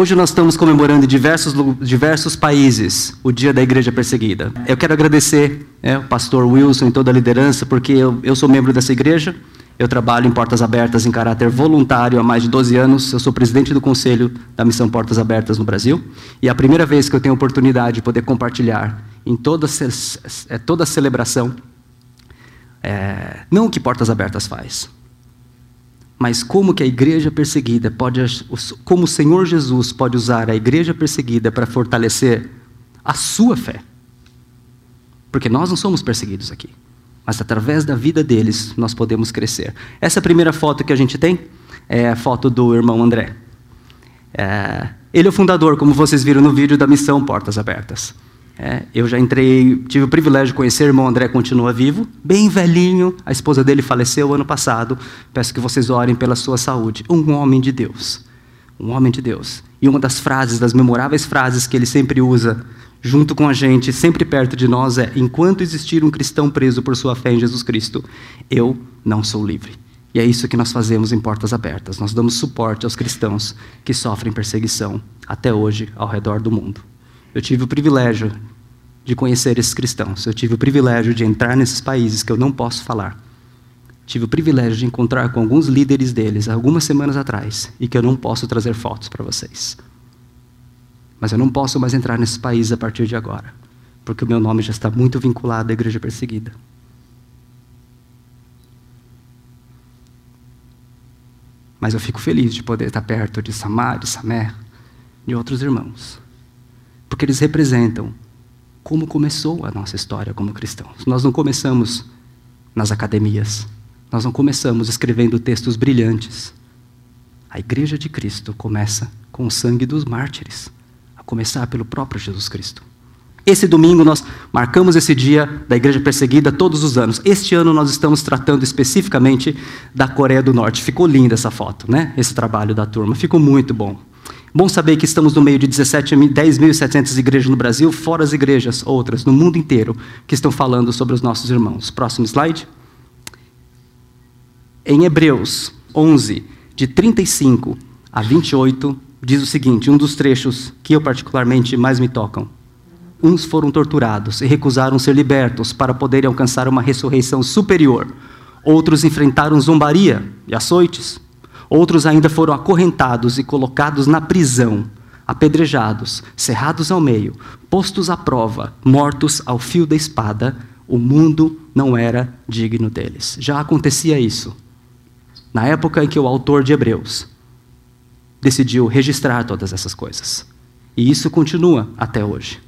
Hoje nós estamos comemorando em diversos, diversos países o Dia da Igreja Perseguida. Eu quero agradecer é, o pastor Wilson e toda a liderança, porque eu, eu sou membro dessa igreja, eu trabalho em Portas Abertas em caráter voluntário há mais de 12 anos. Eu sou presidente do conselho da Missão Portas Abertas no Brasil. E é a primeira vez que eu tenho a oportunidade de poder compartilhar em toda, é, toda a celebração, é, não o que Portas Abertas faz, mas como que a igreja perseguida pode, como o Senhor Jesus pode usar a igreja perseguida para fortalecer a sua fé. Porque nós não somos perseguidos aqui, mas através da vida deles nós podemos crescer. Essa primeira foto que a gente tem é a foto do irmão André. É, ele é o fundador, como vocês viram no vídeo, da missão Portas Abertas. É, eu já entrei, tive o privilégio de conhecer, o irmão André continua vivo, bem velhinho, a esposa dele faleceu ano passado. Peço que vocês orem pela sua saúde. Um homem de Deus. Um homem de Deus. E uma das frases, das memoráveis frases que ele sempre usa junto com a gente, sempre perto de nós, é: Enquanto existir um cristão preso por sua fé em Jesus Cristo, eu não sou livre. E é isso que nós fazemos em Portas Abertas. Nós damos suporte aos cristãos que sofrem perseguição até hoje ao redor do mundo. Eu tive o privilégio de conhecer esses cristãos. Eu tive o privilégio de entrar nesses países que eu não posso falar. Tive o privilégio de encontrar com alguns líderes deles algumas semanas atrás e que eu não posso trazer fotos para vocês. Mas eu não posso mais entrar nesses países a partir de agora, porque o meu nome já está muito vinculado à igreja perseguida. Mas eu fico feliz de poder estar perto de Samar, de Samer, de outros irmãos, porque eles representam como começou a nossa história como cristãos. Nós não começamos nas academias, nós não começamos escrevendo textos brilhantes. A igreja de Cristo começa com o sangue dos mártires, a começar pelo próprio Jesus Cristo. Esse domingo nós marcamos esse dia da igreja perseguida todos os anos. Este ano nós estamos tratando especificamente da Coreia do Norte. Ficou linda essa foto, né? Esse trabalho da turma. Ficou muito bom. Bom saber que estamos no meio de 10.700 igrejas no Brasil, fora as igrejas, outras, no mundo inteiro, que estão falando sobre os nossos irmãos. Próximo slide. Em Hebreus 11, de 35 a 28, diz o seguinte: um dos trechos que eu particularmente mais me tocam. Uns foram torturados e recusaram ser libertos para poderem alcançar uma ressurreição superior. Outros enfrentaram zombaria e açoites. Outros ainda foram acorrentados e colocados na prisão, apedrejados, cerrados ao meio, postos à prova, mortos ao fio da espada. O mundo não era digno deles. Já acontecia isso. Na época em que o autor de Hebreus decidiu registrar todas essas coisas. E isso continua até hoje.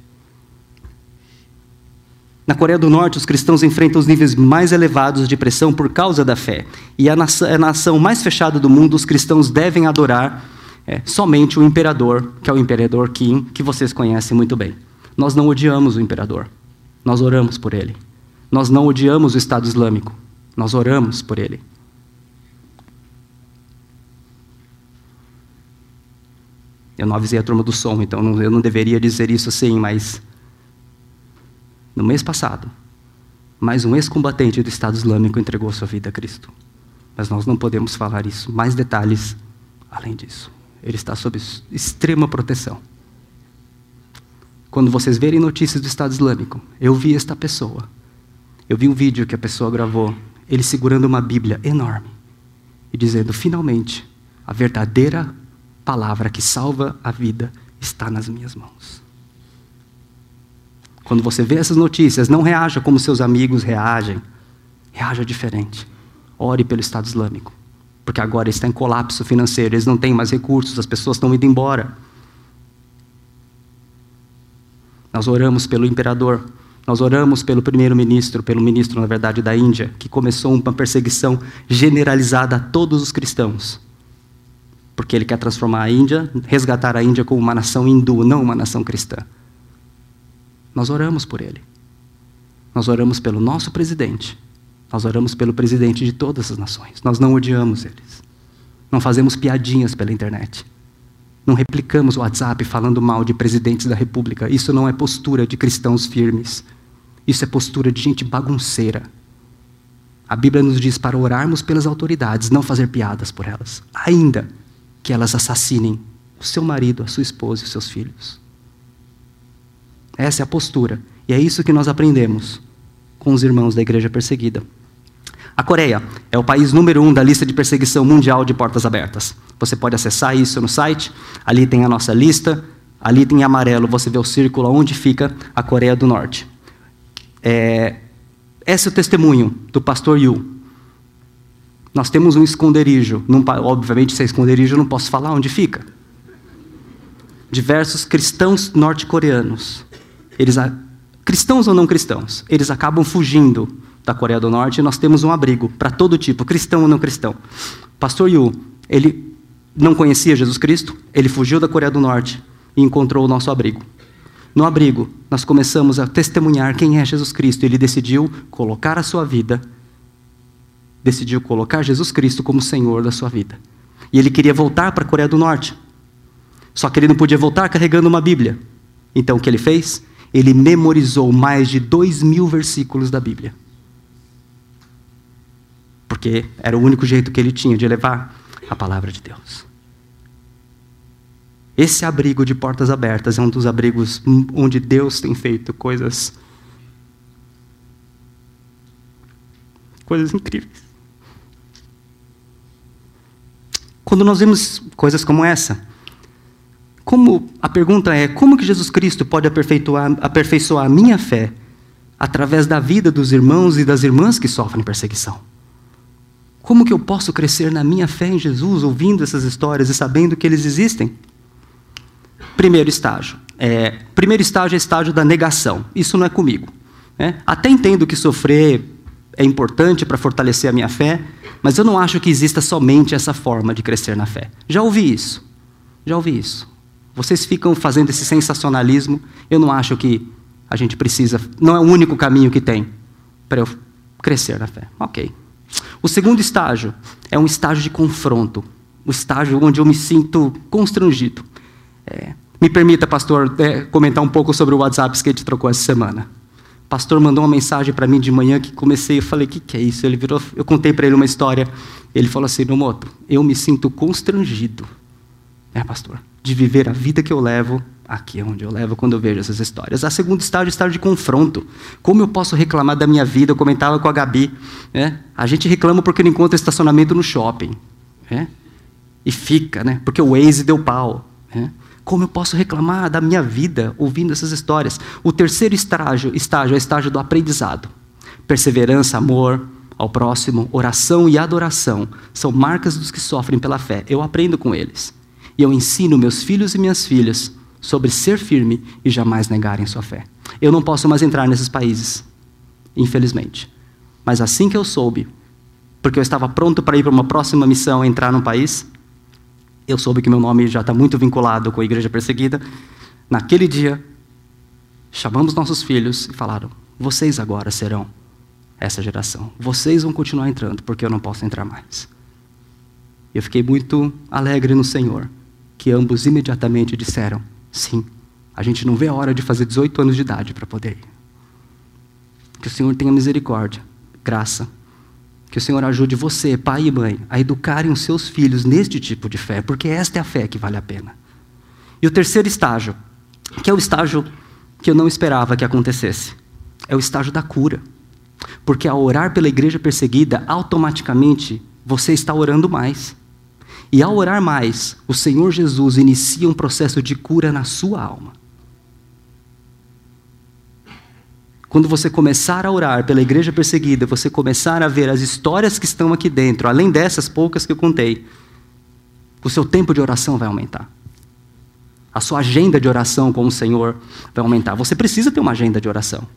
Na Coreia do Norte, os cristãos enfrentam os níveis mais elevados de pressão por causa da fé. E a nação, a nação mais fechada do mundo, os cristãos devem adorar é, somente o imperador, que é o imperador Kim, que vocês conhecem muito bem. Nós não odiamos o imperador, nós oramos por ele. Nós não odiamos o Estado Islâmico, nós oramos por ele. Eu não avisei a turma do som, então eu não deveria dizer isso assim, mas no mês passado, mais um ex-combatente do Estado Islâmico entregou sua vida a Cristo. Mas nós não podemos falar isso. Mais detalhes além disso. Ele está sob extrema proteção. Quando vocês verem notícias do Estado Islâmico, eu vi esta pessoa. Eu vi um vídeo que a pessoa gravou, ele segurando uma Bíblia enorme e dizendo: finalmente, a verdadeira palavra que salva a vida está nas minhas mãos. Quando você vê essas notícias, não reaja como seus amigos reagem. Reaja diferente. Ore pelo Estado Islâmico. Porque agora está em colapso financeiro, eles não têm mais recursos, as pessoas estão indo embora. Nós oramos pelo imperador, nós oramos pelo primeiro-ministro, pelo ministro, na verdade, da Índia, que começou uma perseguição generalizada a todos os cristãos. Porque ele quer transformar a Índia, resgatar a Índia como uma nação hindu, não uma nação cristã. Nós oramos por ele. Nós oramos pelo nosso presidente. Nós oramos pelo presidente de todas as nações. Nós não odiamos eles. Não fazemos piadinhas pela internet. Não replicamos o WhatsApp falando mal de presidentes da República. Isso não é postura de cristãos firmes. Isso é postura de gente bagunceira. A Bíblia nos diz para orarmos pelas autoridades, não fazer piadas por elas, ainda que elas assassinem o seu marido, a sua esposa e os seus filhos. Essa é a postura. E é isso que nós aprendemos com os irmãos da igreja perseguida. A Coreia é o país número um da lista de perseguição mundial de portas abertas. Você pode acessar isso no site. Ali tem a nossa lista. Ali tem em amarelo, você vê o círculo onde fica a Coreia do Norte. É, esse é o testemunho do pastor Yu. Nós temos um esconderijo. Num, obviamente, se é esconderijo, eu não posso falar onde fica. Diversos cristãos norte-coreanos. Eles, cristãos ou não cristãos, eles acabam fugindo da Coreia do Norte e nós temos um abrigo para todo tipo, cristão ou não cristão. Pastor Yu, ele não conhecia Jesus Cristo, ele fugiu da Coreia do Norte e encontrou o nosso abrigo. No abrigo, nós começamos a testemunhar quem é Jesus Cristo. Ele decidiu colocar a sua vida, decidiu colocar Jesus Cristo como Senhor da sua vida. E ele queria voltar para a Coreia do Norte. Só que ele não podia voltar carregando uma Bíblia. Então o que ele fez? Ele memorizou mais de dois mil versículos da Bíblia. Porque era o único jeito que ele tinha de levar a palavra de Deus. Esse abrigo de portas abertas é um dos abrigos onde Deus tem feito coisas coisas incríveis. Quando nós vemos coisas como essa, como a pergunta é, como que Jesus Cristo pode aperfeiçoar, aperfeiçoar a minha fé através da vida dos irmãos e das irmãs que sofrem perseguição? Como que eu posso crescer na minha fé em Jesus ouvindo essas histórias e sabendo que eles existem? Primeiro estágio. É, primeiro estágio é estágio da negação. Isso não é comigo. Né? Até entendo que sofrer é importante para fortalecer a minha fé, mas eu não acho que exista somente essa forma de crescer na fé. Já ouvi isso. Já ouvi isso. Vocês ficam fazendo esse sensacionalismo. Eu não acho que a gente precisa. Não é o único caminho que tem para eu crescer na fé. Ok. O segundo estágio é um estágio de confronto. O estágio onde eu me sinto constrangido. É, me permita, pastor, é, comentar um pouco sobre o WhatsApp que a gente trocou essa semana. O pastor mandou uma mensagem para mim de manhã que comecei, eu falei, o que, que é isso? Ele virou, eu contei para ele uma história. Ele falou assim, no moto, eu me sinto constrangido, é, pastor, de viver a vida que eu levo aqui é onde eu levo quando eu vejo essas histórias. A segunda estágio é estágio de confronto. Como eu posso reclamar da minha vida? Eu comentava com a Gabi. Né? A gente reclama porque não encontra estacionamento no shopping. Né? E fica, né? porque o Waze deu pau. Né? Como eu posso reclamar da minha vida ouvindo essas histórias? O terceiro estágio, estágio é o estágio do aprendizado. Perseverança, amor ao próximo, oração e adoração são marcas dos que sofrem pela fé. Eu aprendo com eles. E eu ensino meus filhos e minhas filhas sobre ser firme e jamais negarem sua fé. Eu não posso mais entrar nesses países, infelizmente. Mas assim que eu soube, porque eu estava pronto para ir para uma próxima missão, entrar num país, eu soube que meu nome já está muito vinculado com a igreja perseguida. Naquele dia, chamamos nossos filhos e falaram: vocês agora serão essa geração. Vocês vão continuar entrando, porque eu não posso entrar mais. Eu fiquei muito alegre no Senhor, que ambos imediatamente disseram: sim, a gente não vê a hora de fazer 18 anos de idade para poder ir. Que o Senhor tenha misericórdia, graça que o Senhor ajude você, pai e mãe, a educarem os seus filhos neste tipo de fé, porque esta é a fé que vale a pena. E o terceiro estágio, que é o estágio que eu não esperava que acontecesse, é o estágio da cura. Porque ao orar pela igreja perseguida, automaticamente você está orando mais. E ao orar mais, o Senhor Jesus inicia um processo de cura na sua alma. Quando você começar a orar pela igreja perseguida, você começar a ver as histórias que estão aqui dentro, além dessas poucas que eu contei, o seu tempo de oração vai aumentar. A sua agenda de oração com o Senhor vai aumentar. Você precisa ter uma agenda de oração.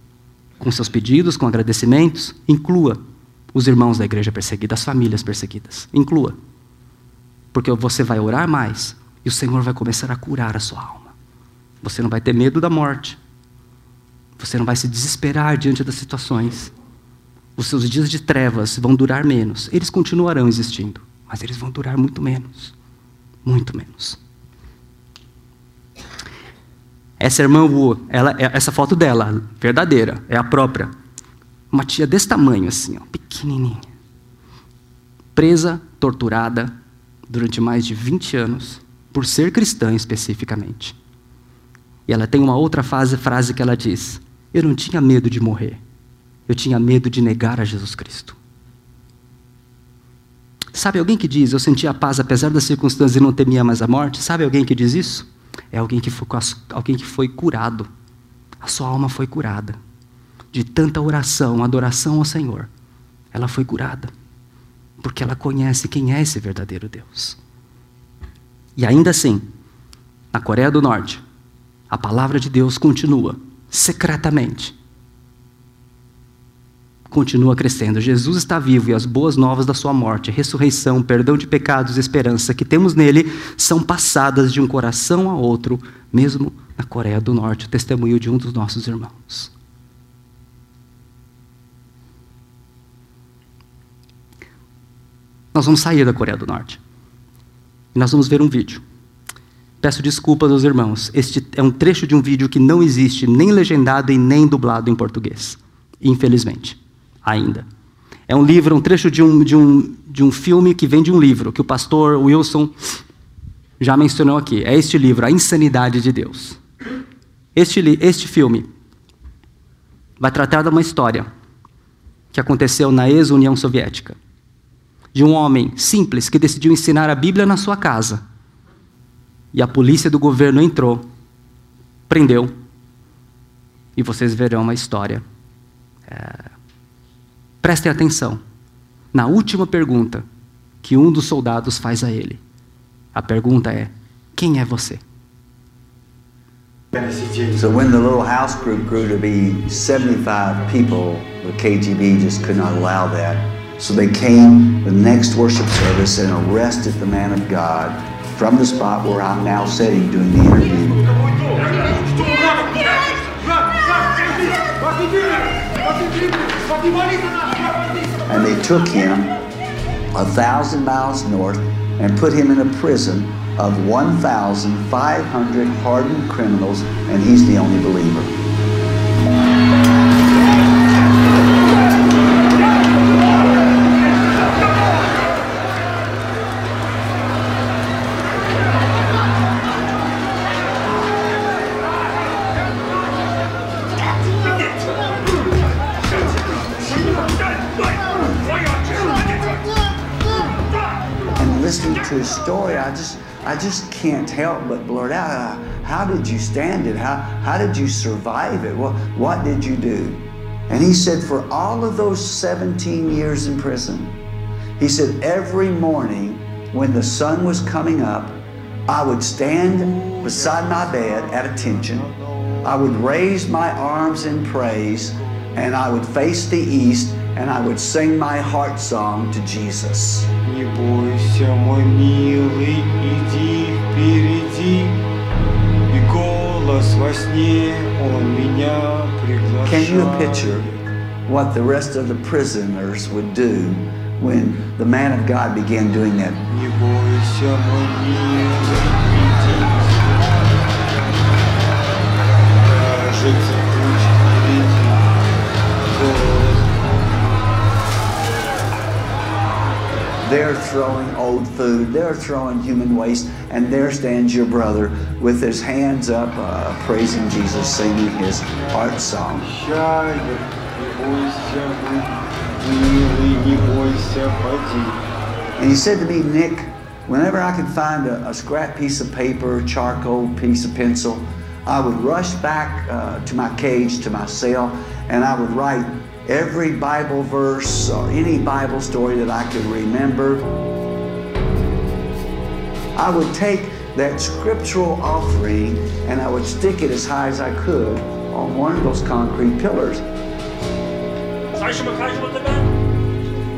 Com seus pedidos, com agradecimentos, inclua os irmãos da igreja perseguida, as famílias perseguidas. Inclua. Porque você vai orar mais e o Senhor vai começar a curar a sua alma. Você não vai ter medo da morte. Você não vai se desesperar diante das situações. Os seus dias de trevas vão durar menos. Eles continuarão existindo, mas eles vão durar muito menos. Muito menos. Essa irmã Wu, ela, é, essa foto dela, verdadeira, é a própria. Uma tia desse tamanho, assim, ó, pequenininha. Presa, torturada, durante mais de 20 anos por ser cristã especificamente. E ela tem uma outra fase, frase que ela diz: Eu não tinha medo de morrer, eu tinha medo de negar a Jesus Cristo. Sabe alguém que diz: Eu senti a paz apesar das circunstâncias e não temia mais a morte? Sabe alguém que diz isso? É alguém que foi, alguém que foi curado. A sua alma foi curada. De tanta oração, adoração ao Senhor, ela foi curada. Porque ela conhece quem é esse verdadeiro Deus. E ainda assim, na Coreia do Norte, a palavra de Deus continua, secretamente. Continua crescendo. Jesus está vivo e as boas novas da sua morte, ressurreição, perdão de pecados, esperança que temos nele são passadas de um coração a outro, mesmo na Coreia do Norte, o testemunho de um dos nossos irmãos. Nós vamos sair da Coreia do Norte. E nós vamos ver um vídeo. Peço desculpas aos irmãos. Este é um trecho de um vídeo que não existe nem legendado e nem dublado em português. Infelizmente. Ainda. É um livro, um trecho de um, de um, de um filme que vem de um livro, que o pastor Wilson já mencionou aqui. É este livro, A Insanidade de Deus. Este, este filme vai tratar de uma história que aconteceu na ex-União Soviética de um homem simples que decidiu ensinar a Bíblia na sua casa. E a polícia do governo entrou, prendeu, e vocês verão uma história. É... Prestem atenção na última pergunta que um dos soldados faz a ele. A pergunta é: Quem é você? So when the little house group grew to be 75 people, the KGB just could not allow that. So they came the next worship service and arrested the man of God from the spot where I'm now sitting doing the interview. And they took him a thousand miles north and put him in a prison of 1,500 hardened criminals, and he's the only believer. I just can't help but blurt out, how did you stand it? How how did you survive it? What what did you do? And he said, for all of those 17 years in prison, he said, every morning when the sun was coming up, I would stand beside my bed at attention. I would raise my arms in praise and I would face the east and I would sing my heart song to Jesus. Не бойся, мой милый, иди впереди, и голос во сне он меня приглашает. Can you picture what the rest of the prisoners would do when the man of God began doing that? Не бойся, мой милый, They're throwing old food, they're throwing human waste, and there stands your brother with his hands up, uh, praising Jesus, singing his heart song. And he said to me, Nick, whenever I could find a, a scrap piece of paper, charcoal, piece of pencil, I would rush back uh, to my cage, to my cell, and I would write every Bible verse or any Bible story that I could remember. I would take that scriptural offering and I would stick it as high as I could on one of those concrete pillars.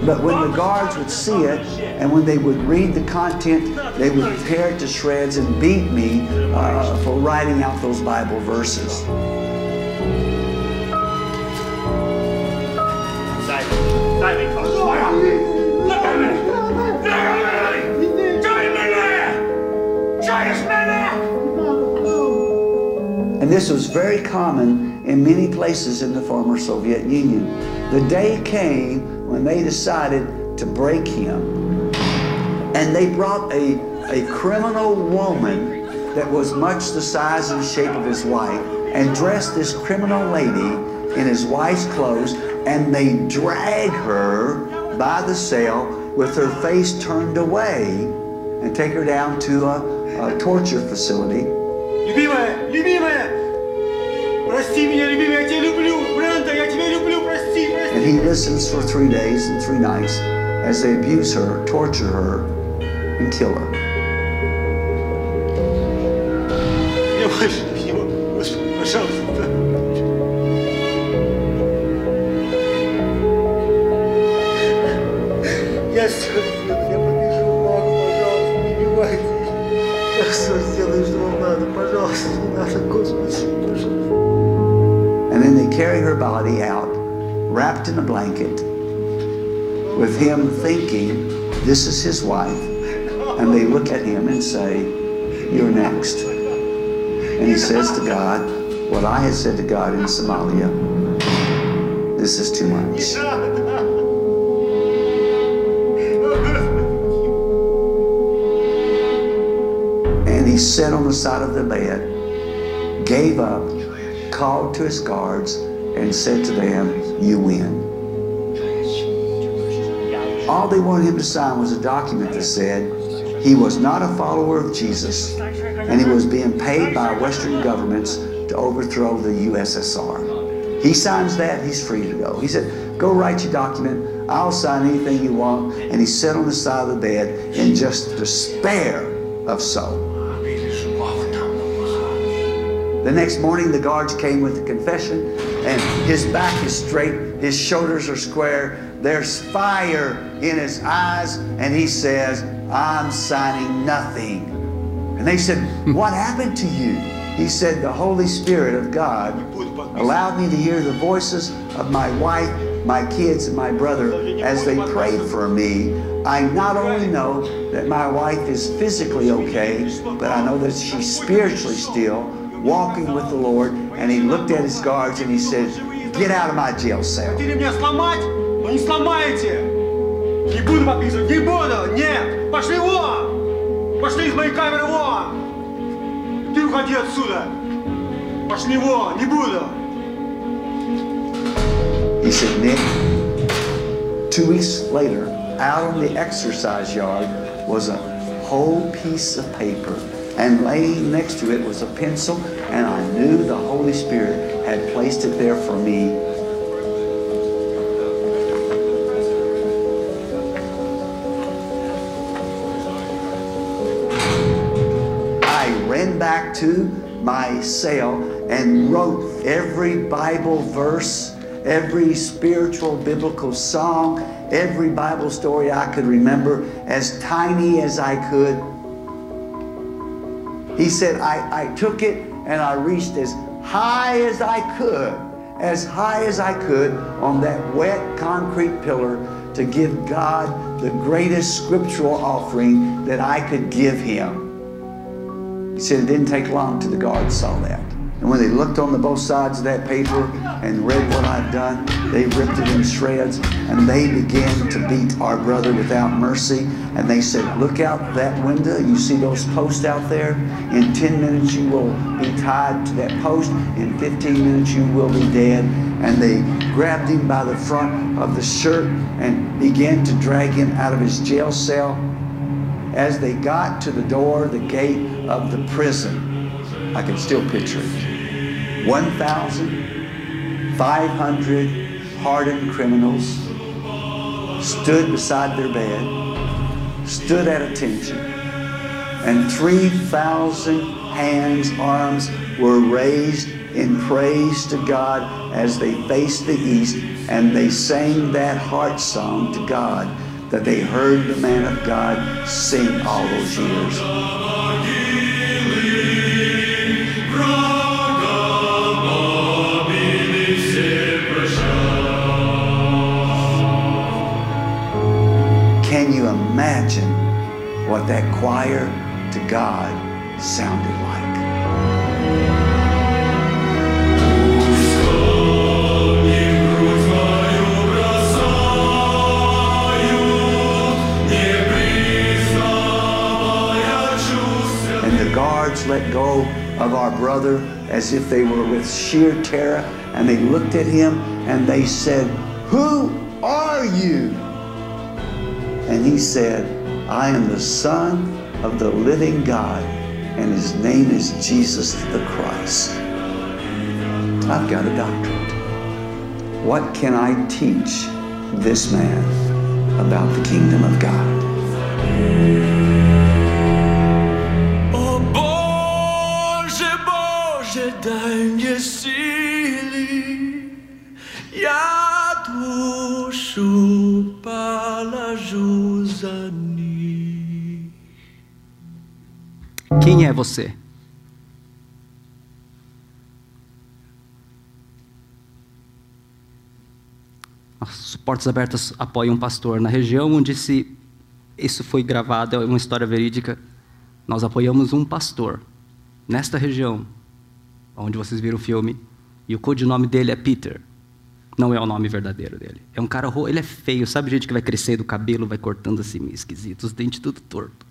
But when the guards would see it and when they would read the content, they would tear it to shreds and beat me uh, for writing out those Bible verses. This was very common in many places in the former Soviet Union. The day came when they decided to break him. And they brought a a criminal woman that was much the size and shape of his wife and dressed this criminal lady in his wife's clothes and they drag her by the cell with her face turned away and take her down to a, a torture facility. he listens for three days and three nights as they abuse her, torture her, and kill her. And then they carry her body out in a blanket, with him thinking this is his wife. And they look at him and say, You're next. And he says to God, What I had said to God in Somalia, this is too much. And he sat on the side of the bed, gave up, called to his guards, and said to them, You win. All they wanted him to sign was a document that said he was not a follower of Jesus and he was being paid by Western governments to overthrow the USSR. He signs that, he's free to go. He said, Go write your document, I'll sign anything you want. And he sat on the side of the bed in just despair of soul. The next morning, the guards came with the confession, and his back is straight, his shoulders are square, there's fire in his eyes, and he says, I'm signing nothing. And they said, What happened to you? He said, The Holy Spirit of God allowed me to hear the voices of my wife, my kids, and my brother as they prayed for me. I not only know that my wife is physically okay, but I know that she's spiritually still walking with the Lord. And he looked at his guards and he said, Get out of my jail cell. Хотели меня сломать, но не сломаете. Не буду подписывать, не буду, нет. Пошли вон. Пошли из моей камеры вон. Ты уходи отсюда. Пошли вон, не буду. He said, Nick, two weeks later, out on the exercise yard was a whole piece of paper. And laying next to it was a pencil, and I knew the Holy Spirit had placed it there for me. to my cell and wrote every Bible verse, every spiritual biblical song, every Bible story I could remember, as tiny as I could. He said, I, I took it and I reached as high as I could, as high as I could on that wet concrete pillar to give God the greatest scriptural offering that I could give Him. He said it didn't take long till the guards saw that. And when they looked on the both sides of that paper and read what I'd done, they ripped it in shreds and they began to beat our brother without mercy. And they said, Look out that window. You see those posts out there? In 10 minutes, you will be tied to that post. In 15 minutes, you will be dead. And they grabbed him by the front of the shirt and began to drag him out of his jail cell. As they got to the door, the gate of the prison, I can still picture it. 1,500 hardened criminals stood beside their bed, stood at attention, and 3,000 hands, arms were raised in praise to God as they faced the east and they sang that heart song to God that they heard the man of God sing all those years. what that choir to God sounded like. And the guards let go of our brother as if they were with sheer terror, and they looked at him and they said, Who are you? And he said, I am the Son of the living God, and his name is Jesus the Christ. I've got a doctorate. What can I teach this man about the kingdom of God? Oh, o Boże, Boże, daj mnie sili. Ja dušu Quem é você? As Portas Abertas apoia um pastor na região onde se isso foi gravado, é uma história verídica. Nós apoiamos um pastor nesta região, onde vocês viram o filme, e o codinome dele é Peter. Não é o nome verdadeiro dele. É um cara, ele é feio, sabe gente que vai crescendo o cabelo, vai cortando assim esquisito, os dentes tudo torto.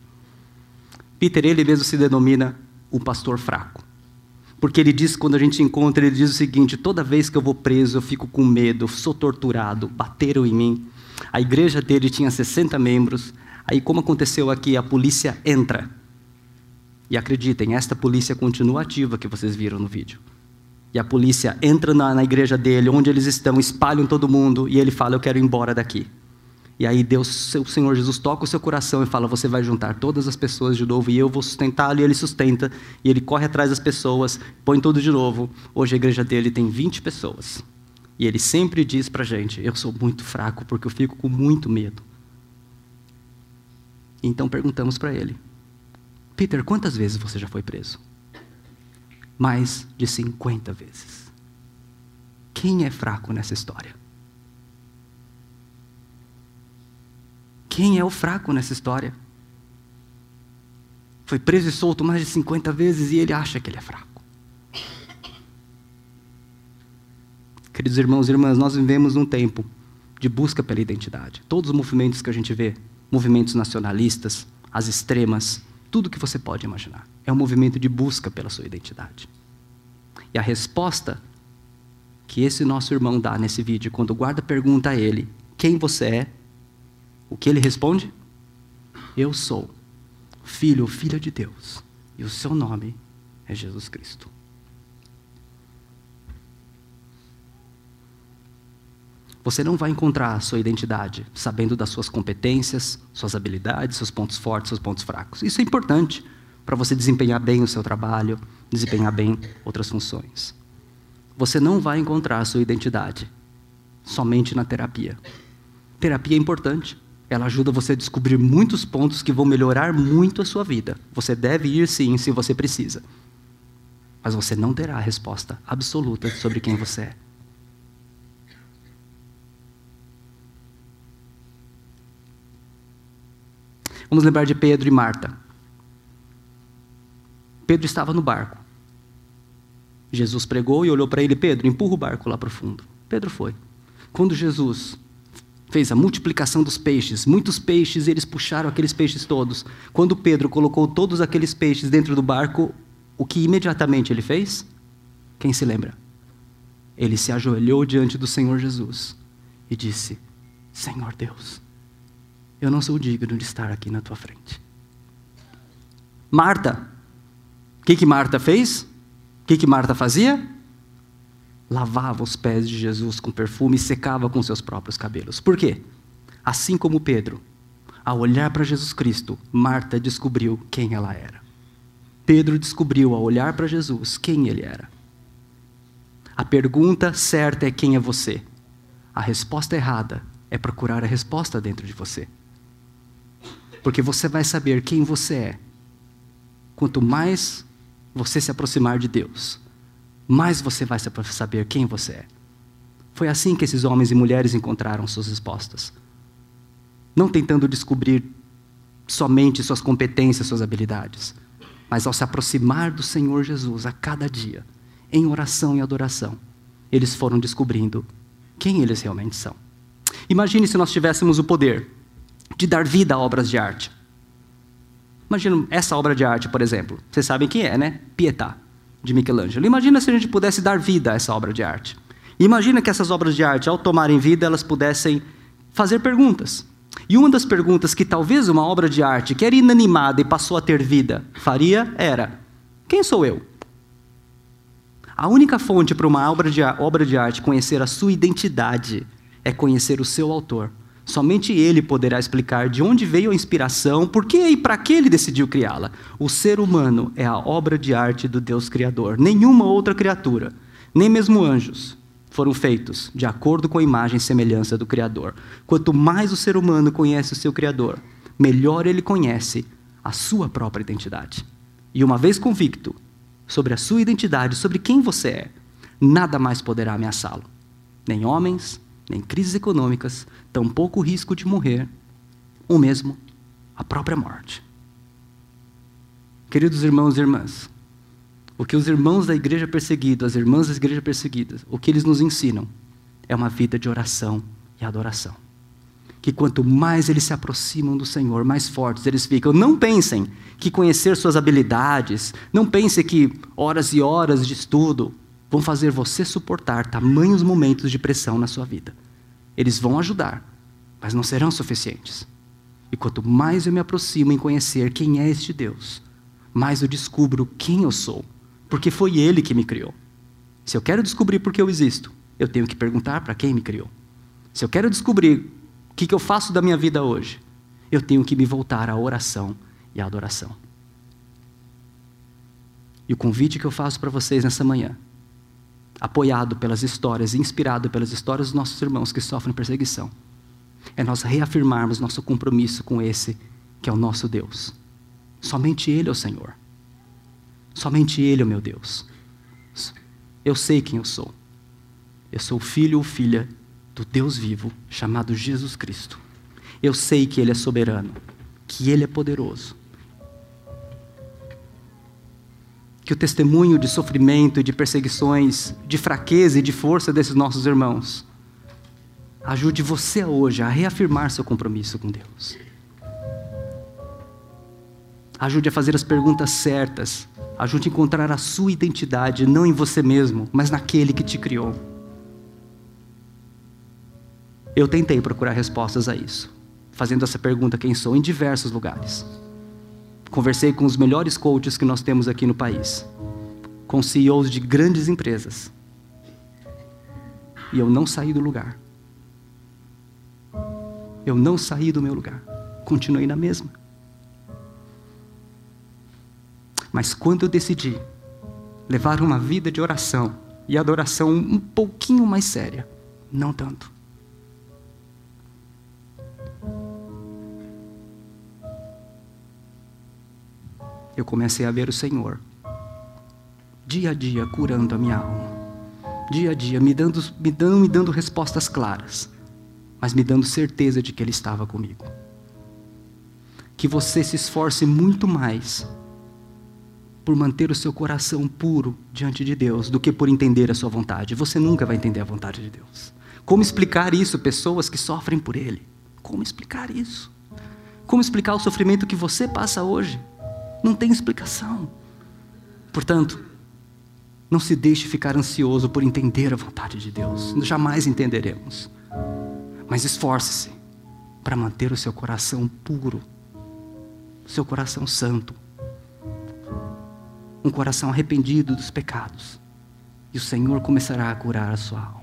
Peter, ele mesmo se denomina o pastor fraco. Porque ele diz, quando a gente encontra, ele diz o seguinte: toda vez que eu vou preso, eu fico com medo, sou torturado, bateram em mim. A igreja dele tinha 60 membros. Aí, como aconteceu aqui, a polícia entra. E acreditem, esta polícia continua ativa que vocês viram no vídeo. E a polícia entra na, na igreja dele, onde eles estão, espalham todo mundo, e ele fala: Eu quero ir embora daqui. E aí Deus, o Senhor Jesus toca o seu coração e fala: Você vai juntar todas as pessoas de novo e eu vou sustentá-lo. E ele sustenta. E ele corre atrás das pessoas, põe tudo de novo. Hoje a igreja dele tem 20 pessoas. E ele sempre diz para gente: Eu sou muito fraco porque eu fico com muito medo. Então perguntamos para ele: Peter, quantas vezes você já foi preso? Mais de 50 vezes. Quem é fraco nessa história? Quem é o fraco nessa história? Foi preso e solto mais de 50 vezes e ele acha que ele é fraco. Queridos irmãos e irmãs, nós vivemos num tempo de busca pela identidade. Todos os movimentos que a gente vê, movimentos nacionalistas, as extremas, tudo que você pode imaginar, é um movimento de busca pela sua identidade. E a resposta que esse nosso irmão dá nesse vídeo, quando o guarda pergunta a ele quem você é, o que ele responde? Eu sou filho ou filha de Deus, e o seu nome é Jesus Cristo. Você não vai encontrar a sua identidade sabendo das suas competências, suas habilidades, seus pontos fortes, seus pontos fracos. Isso é importante para você desempenhar bem o seu trabalho, desempenhar bem outras funções. Você não vai encontrar a sua identidade somente na terapia. Terapia é importante. Ela ajuda você a descobrir muitos pontos que vão melhorar muito a sua vida. Você deve ir sim, se você precisa. Mas você não terá a resposta absoluta sobre quem você é. Vamos lembrar de Pedro e Marta. Pedro estava no barco. Jesus pregou e olhou para ele: Pedro, empurra o barco lá para o fundo. Pedro foi. Quando Jesus fez a multiplicação dos peixes, muitos peixes, e eles puxaram aqueles peixes todos. Quando Pedro colocou todos aqueles peixes dentro do barco, o que imediatamente ele fez? Quem se lembra? Ele se ajoelhou diante do Senhor Jesus e disse: Senhor Deus, eu não sou digno de estar aqui na tua frente. Marta, o que, que Marta fez? O que, que Marta fazia? Lavava os pés de Jesus com perfume e secava com seus próprios cabelos. Por quê? Assim como Pedro, ao olhar para Jesus Cristo, Marta descobriu quem ela era. Pedro descobriu, ao olhar para Jesus, quem ele era. A pergunta certa é quem é você. A resposta errada é procurar a resposta dentro de você. Porque você vai saber quem você é. Quanto mais você se aproximar de Deus, mais você vai saber quem você é. Foi assim que esses homens e mulheres encontraram suas respostas. Não tentando descobrir somente suas competências, suas habilidades, mas ao se aproximar do Senhor Jesus a cada dia, em oração e adoração, eles foram descobrindo quem eles realmente são. Imagine se nós tivéssemos o poder de dar vida a obras de arte. Imagina essa obra de arte, por exemplo. Vocês sabem quem é, né? Pietà. De Michelangelo. Imagina se a gente pudesse dar vida a essa obra de arte. Imagina que essas obras de arte, ao tomarem vida, elas pudessem fazer perguntas. E uma das perguntas que talvez uma obra de arte que era inanimada e passou a ter vida faria era: quem sou eu? A única fonte para uma obra de, arte conhecer a sua identidade é conhecer o seu autor. Somente ele poderá explicar de onde veio a inspiração, por que e para que ele decidiu criá-la. O ser humano é a obra de arte do Deus Criador. Nenhuma outra criatura, nem mesmo anjos, foram feitos de acordo com a imagem e semelhança do Criador. Quanto mais o ser humano conhece o seu Criador, melhor ele conhece a sua própria identidade. E uma vez convicto sobre a sua identidade, sobre quem você é, nada mais poderá ameaçá-lo. Nem homens, nem crises econômicas, tampouco o risco de morrer, ou mesmo a própria morte. Queridos irmãos e irmãs, o que os irmãos da igreja perseguida, as irmãs da igreja perseguidas, o que eles nos ensinam é uma vida de oração e adoração. Que quanto mais eles se aproximam do Senhor, mais fortes eles ficam. Não pensem que conhecer suas habilidades, não pensem que horas e horas de estudo, vão fazer você suportar tamanhos momentos de pressão na sua vida. Eles vão ajudar, mas não serão suficientes. E quanto mais eu me aproximo em conhecer quem é este Deus, mais eu descubro quem eu sou, porque foi Ele que me criou. Se eu quero descobrir por que eu existo, eu tenho que perguntar para quem me criou. Se eu quero descobrir o que, que eu faço da minha vida hoje, eu tenho que me voltar à oração e à adoração. E o convite que eu faço para vocês nessa manhã apoiado pelas histórias, inspirado pelas histórias dos nossos irmãos que sofrem perseguição, é nós reafirmarmos nosso compromisso com esse que é o nosso Deus. Somente Ele é o Senhor. Somente Ele é o meu Deus. Eu sei quem eu sou. Eu sou filho ou filha do Deus vivo, chamado Jesus Cristo. Eu sei que Ele é soberano, que Ele é poderoso, que o testemunho de sofrimento e de perseguições, de fraqueza e de força desses nossos irmãos, ajude você hoje a reafirmar seu compromisso com Deus. Ajude a fazer as perguntas certas. Ajude a encontrar a sua identidade, não em você mesmo, mas naquele que te criou. Eu tentei procurar respostas a isso, fazendo essa pergunta: quem sou, em diversos lugares. Conversei com os melhores coaches que nós temos aqui no país, com CEOs de grandes empresas. E eu não saí do lugar. Eu não saí do meu lugar. Continuei na mesma. Mas quando eu decidi levar uma vida de oração e adoração um pouquinho mais séria, não tanto. Eu comecei a ver o Senhor, dia a dia curando a minha alma, dia a dia me dando, me dando, me dando respostas claras, mas me dando certeza de que Ele estava comigo. Que você se esforce muito mais por manter o seu coração puro diante de Deus do que por entender a sua vontade. Você nunca vai entender a vontade de Deus. Como explicar isso pessoas que sofrem por Ele? Como explicar isso? Como explicar o sofrimento que você passa hoje? Não tem explicação. Portanto, não se deixe ficar ansioso por entender a vontade de Deus. Jamais entenderemos. Mas esforce-se para manter o seu coração puro, o seu coração santo. Um coração arrependido dos pecados. E o Senhor começará a curar a sua alma.